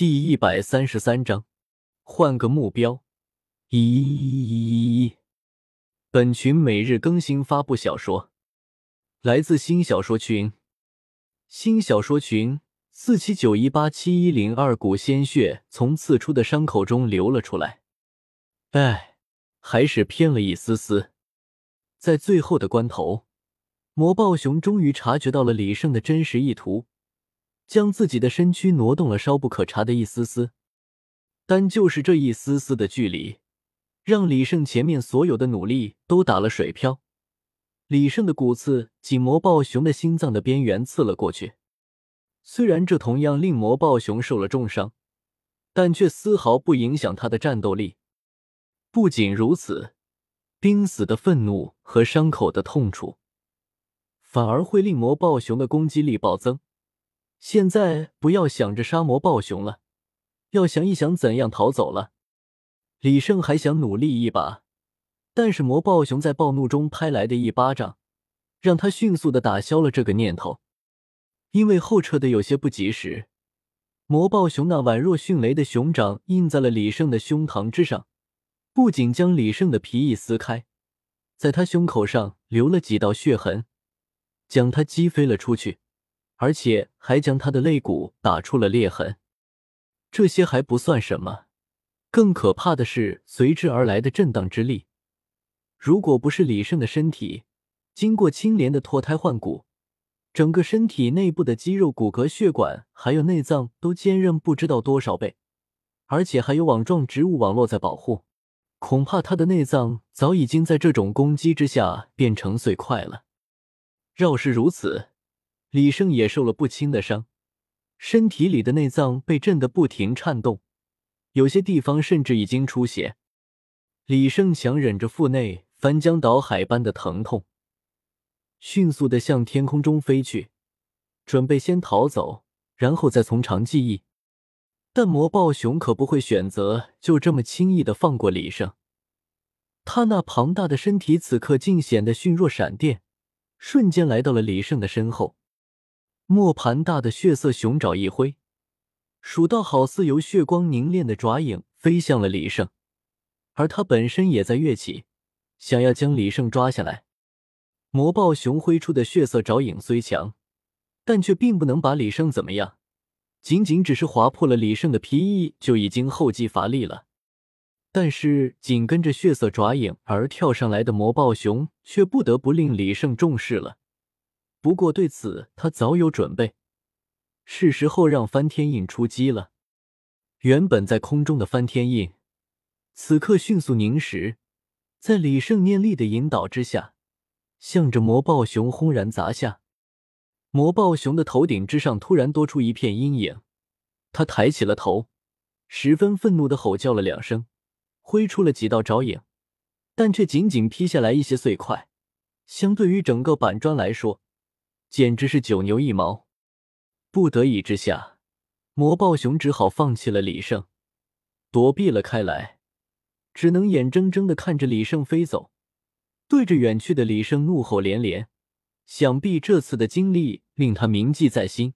第一百三十三章，换个目标。一，本群每日更新发布小说，来自新小说群。新小说群四七九一八七一零二股鲜血从刺出的伤口中流了出来。哎，还是偏了一丝丝。在最后的关头，魔暴熊终于察觉到了李胜的真实意图。将自己的身躯挪动了稍不可察的一丝丝，但就是这一丝丝的距离，让李胜前面所有的努力都打了水漂。李胜的骨刺紧魔暴熊的心脏的边缘刺了过去，虽然这同样令魔暴熊受了重伤，但却丝毫不影响他的战斗力。不仅如此，濒死的愤怒和伤口的痛楚，反而会令魔暴熊的攻击力暴增。现在不要想着杀魔暴熊了，要想一想怎样逃走了。李胜还想努力一把，但是魔暴熊在暴怒中拍来的一巴掌，让他迅速的打消了这个念头。因为后撤的有些不及时，魔暴熊那宛若迅雷的熊掌印在了李胜的胸膛之上，不仅将李胜的皮翼撕开，在他胸口上留了几道血痕，将他击飞了出去。而且还将他的肋骨打出了裂痕，这些还不算什么，更可怕的是随之而来的震荡之力。如果不是李胜的身体经过青莲的脱胎换骨，整个身体内部的肌肉、骨骼、血管还有内脏都坚韧不知道多少倍，而且还有网状植物网络在保护，恐怕他的内脏早已经在这种攻击之下变成碎块了。要是如此，李胜也受了不轻的伤，身体里的内脏被震得不停颤动，有些地方甚至已经出血。李胜强忍着腹内翻江倒海般的疼痛，迅速的向天空中飞去，准备先逃走，然后再从长计议。但魔暴熊可不会选择就这么轻易的放过李胜，他那庞大的身体此刻竟显得迅若闪电，瞬间来到了李胜的身后。磨盘大的血色熊爪一挥，数道好似由血光凝练的爪影飞向了李胜，而他本身也在跃起，想要将李胜抓下来。魔豹熊挥出的血色爪影虽强，但却并不能把李胜怎么样，仅仅只是划破了李胜的皮衣就已经后继乏力了。但是紧跟着血色爪影而跳上来的魔豹熊，却不得不令李胜重视了。不过对此他早有准备，是时候让翻天印出击了。原本在空中的翻天印，此刻迅速凝实，在李胜念力的引导之下，向着魔暴熊轰然砸下。魔暴熊的头顶之上突然多出一片阴影，他抬起了头，十分愤怒的吼叫了两声，挥出了几道爪影，但却仅仅劈下来一些碎块，相对于整个板砖来说。简直是九牛一毛，不得已之下，魔暴熊只好放弃了李胜，躲避了开来，只能眼睁睁的看着李胜飞走，对着远去的李胜怒吼连连。想必这次的经历令他铭记在心。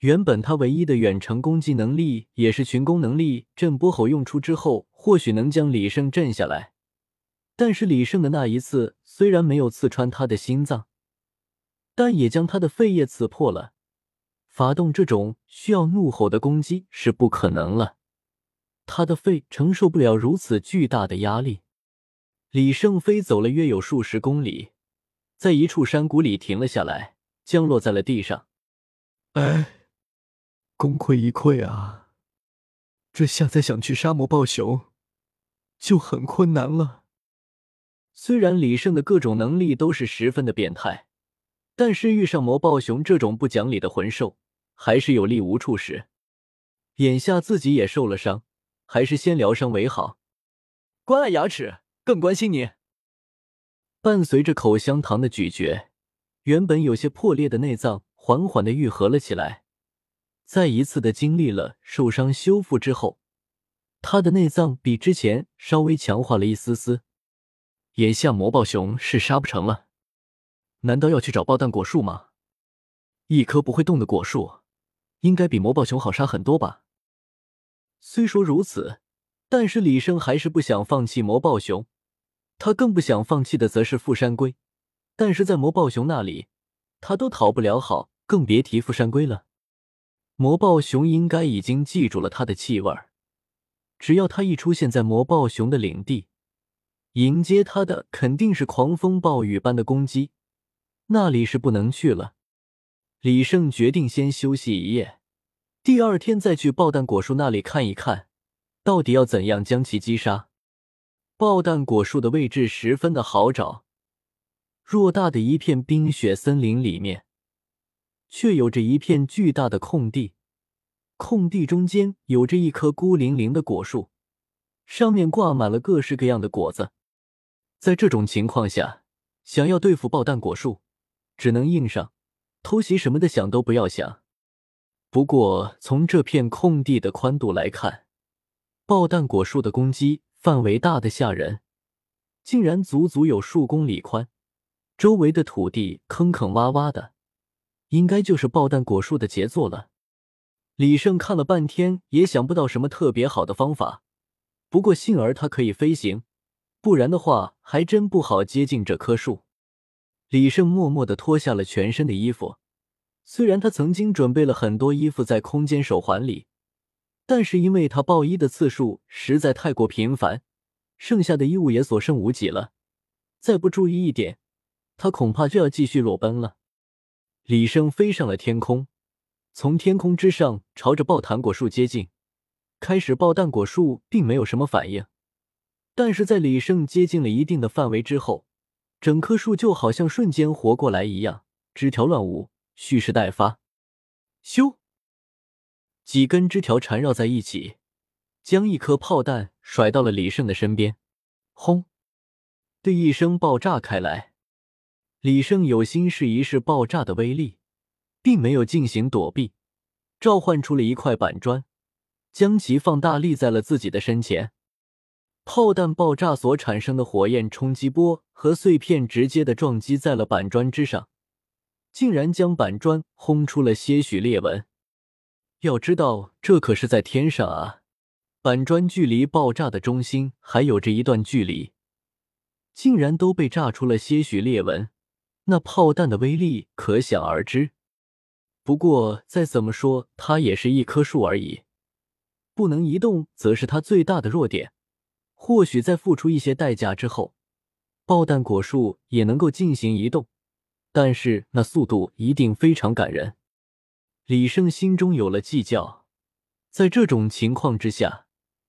原本他唯一的远程攻击能力也是群攻能力，震波吼用出之后，或许能将李胜震下来。但是李胜的那一次虽然没有刺穿他的心脏。但也将他的肺叶刺破了。发动这种需要怒吼的攻击是不可能了，他的肺承受不了如此巨大的压力。李胜飞走了约有数十公里，在一处山谷里停了下来，降落在了地上。哎，功亏一篑啊！这下再想去杀魔暴熊，就很困难了。虽然李胜的各种能力都是十分的变态。但是遇上魔暴熊这种不讲理的魂兽，还是有力无处使。眼下自己也受了伤，还是先疗伤为好。关爱牙齿，更关心你。伴随着口香糖的咀嚼，原本有些破裂的内脏缓缓的愈合了起来。再一次的经历了受伤修复之后，他的内脏比之前稍微强化了一丝丝。眼下魔暴熊是杀不成了。难道要去找爆弹果树吗？一棵不会动的果树，应该比魔暴熊好杀很多吧？虽说如此，但是李生还是不想放弃魔豹熊。他更不想放弃的则是富山龟，但是在魔豹熊那里，他都讨不了好，更别提富山龟了。魔豹熊应该已经记住了他的气味只要他一出现在魔豹熊的领地，迎接他的肯定是狂风暴雨般的攻击，那里是不能去了。李胜决定先休息一夜，第二天再去爆弹果树那里看一看，到底要怎样将其击杀。爆弹果树的位置十分的好找，偌大的一片冰雪森林里面，却有着一片巨大的空地。空地中间有着一棵孤零零的果树，上面挂满了各式各样的果子。在这种情况下，想要对付爆弹果树，只能硬上，偷袭什么的想都不要想。不过从这片空地的宽度来看，爆弹果树的攻击。范围大的吓人，竟然足足有数公里宽，周围的土地坑坑洼洼的，应该就是爆弹果树的杰作了。李胜看了半天，也想不到什么特别好的方法。不过幸而他可以飞行，不然的话还真不好接近这棵树。李胜默默的脱下了全身的衣服，虽然他曾经准备了很多衣服在空间手环里。但是因为他爆衣的次数实在太过频繁，剩下的衣物也所剩无几了。再不注意一点，他恐怕就要继续裸奔了。李胜飞上了天空，从天空之上朝着爆弹果树接近。开始，爆弹果树并没有什么反应，但是在李胜接近了一定的范围之后，整棵树就好像瞬间活过来一样，枝条乱舞，蓄势待发。咻！几根枝条缠绕在一起，将一颗炮弹甩到了李胜的身边。轰的一声爆炸开来。李胜有心试一试爆炸的威力，并没有进行躲避，召唤出了一块板砖，将其放大立在了自己的身前。炮弹爆炸所产生的火焰冲击波和碎片直接的撞击在了板砖之上，竟然将板砖轰出了些许裂纹。要知道，这可是在天上啊！板砖距离爆炸的中心还有着一段距离，竟然都被炸出了些许裂纹，那炮弹的威力可想而知。不过再怎么说，它也是一棵树而已，不能移动，则是它最大的弱点。或许在付出一些代价之后，爆弹果树也能够进行移动，但是那速度一定非常感人。李胜心中有了计较，在这种情况之下，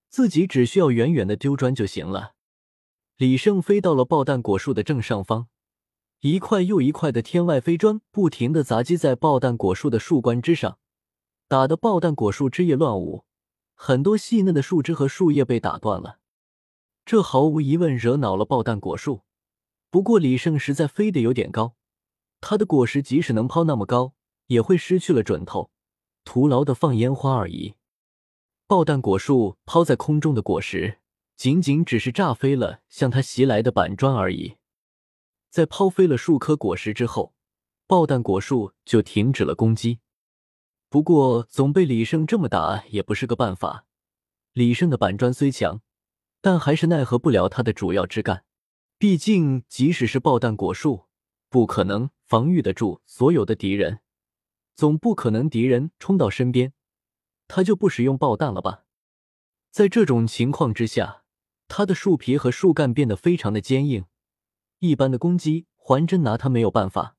自己只需要远远的丢砖就行了。李胜飞到了爆弹果树的正上方，一块又一块的天外飞砖不停的砸击在爆弹果树的树冠之上，打得爆弹果树枝叶乱舞，很多细嫩的树枝和树叶被打断了。这毫无疑问惹恼了爆弹果树。不过李胜实在飞得有点高，他的果实即使能抛那么高。也会失去了准头，徒劳的放烟花而已。爆弹果树抛在空中的果实，仅仅只是炸飞了向他袭来的板砖而已。在抛飞了数颗果实之后，爆弹果树就停止了攻击。不过，总被李胜这么打也不是个办法。李胜的板砖虽强，但还是奈何不了他的主要枝干。毕竟，即使是爆弹果树，不可能防御得住所有的敌人。总不可能敌人冲到身边，他就不使用爆弹了吧？在这种情况之下，他的树皮和树干变得非常的坚硬，一般的攻击还真拿他没有办法。